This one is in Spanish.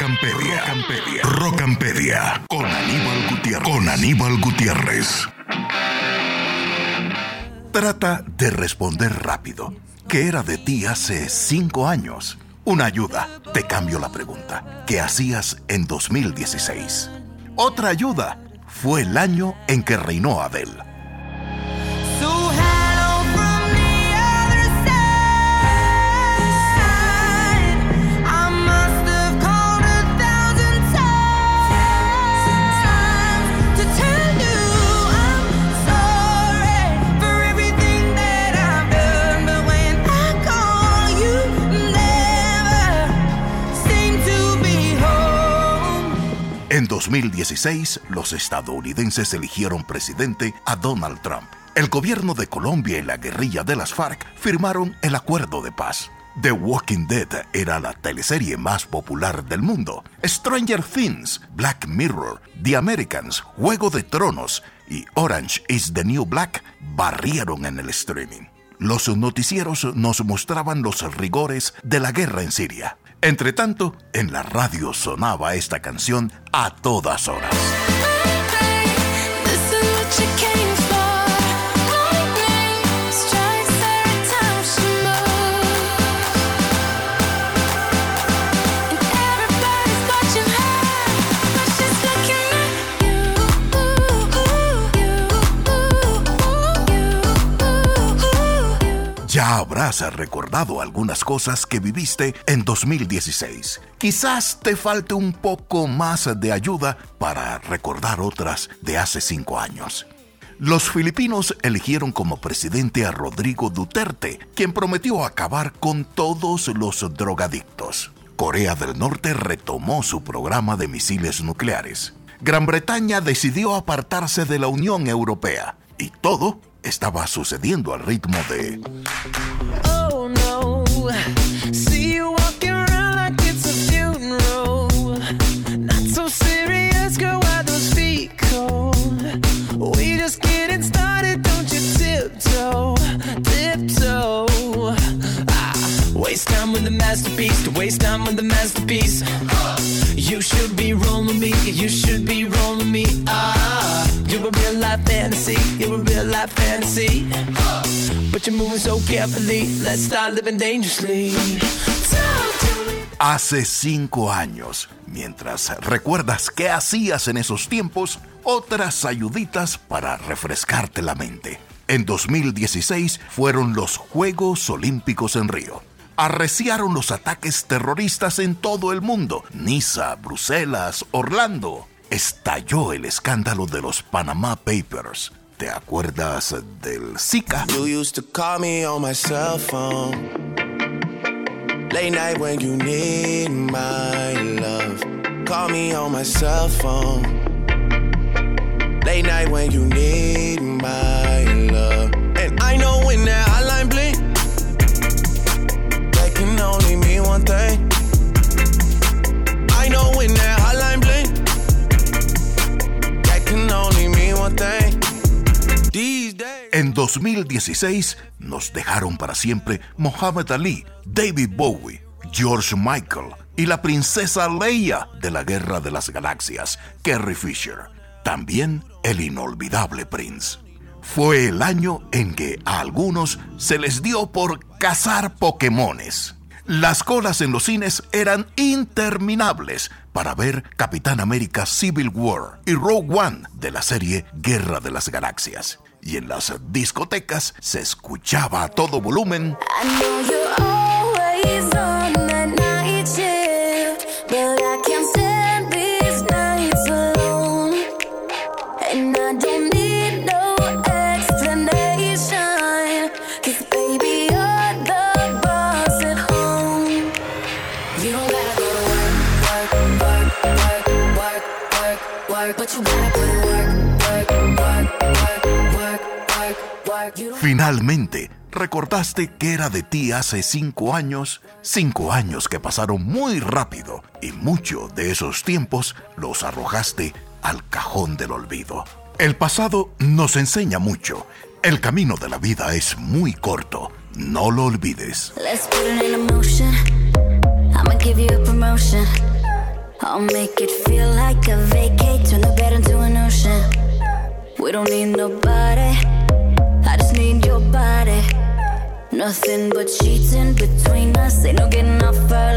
Rocampedia. Rocampedia. Con Aníbal Gutiérrez. Con Aníbal Gutiérrez. Trata de responder rápido. ¿Qué era de ti hace cinco años? Una ayuda. Te cambio la pregunta. ¿Qué hacías en 2016? Otra ayuda. Fue el año en que reinó Abel. En 2016, los estadounidenses eligieron presidente a Donald Trump. El gobierno de Colombia y la guerrilla de las FARC firmaron el acuerdo de paz. The Walking Dead era la teleserie más popular del mundo. Stranger Things, Black Mirror, The Americans, Juego de Tronos y Orange is the New Black barrieron en el streaming. Los noticieros nos mostraban los rigores de la guerra en Siria. Entre tanto, en la radio sonaba esta canción a todas horas. Habrás recordado algunas cosas que viviste en 2016. Quizás te falte un poco más de ayuda para recordar otras de hace cinco años. Los filipinos eligieron como presidente a Rodrigo Duterte, quien prometió acabar con todos los drogadictos. Corea del Norte retomó su programa de misiles nucleares. Gran Bretaña decidió apartarse de la Unión Europea. Y todo estaba sucediendo al ritmo de... Oh no, see you walking around like it's a funeral. Not so serious, girl, why those feet cold? We just getting started, don't you tiptoe, tiptoe. Ah, waste time with the masterpiece, to waste time with the masterpiece. You should be rolling me, you should be rolling me. Ah, you're a real life fantasy, you're a real life fantasy. But you're moving so carefully, let's start living dangerously. Hace cinco años, mientras recuerdas qué hacías en esos tiempos, otras ayuditas para refrescarte la mente. En 2016 fueron los Juegos Olímpicos en Río arreciaron los ataques terroristas en todo el mundo. Niza, Bruselas, Orlando. Estalló el escándalo de los Panama Papers. ¿Te acuerdas del Zika? You used to call me on my cell phone. Late night when you need my love. Call me on my cell phone. Late night when you need my En 2016 nos dejaron para siempre Muhammad Ali, David Bowie, George Michael y la princesa Leia de la Guerra de las Galaxias, Carrie Fisher. También el inolvidable Prince. Fue el año en que a algunos se les dio por cazar Pokémones. Las colas en los cines eran interminables para ver Capitán América Civil War y Rogue One de la serie Guerra de las Galaxias. Y en las discotecas se escuchaba a todo volumen. Finalmente, recordaste que era de ti hace cinco años, cinco años que pasaron muy rápido y mucho de esos tiempos los arrojaste al cajón del olvido. El pasado nos enseña mucho. El camino de la vida es muy corto. No lo olvides. nothing but cheating between us. Ain't no getting off our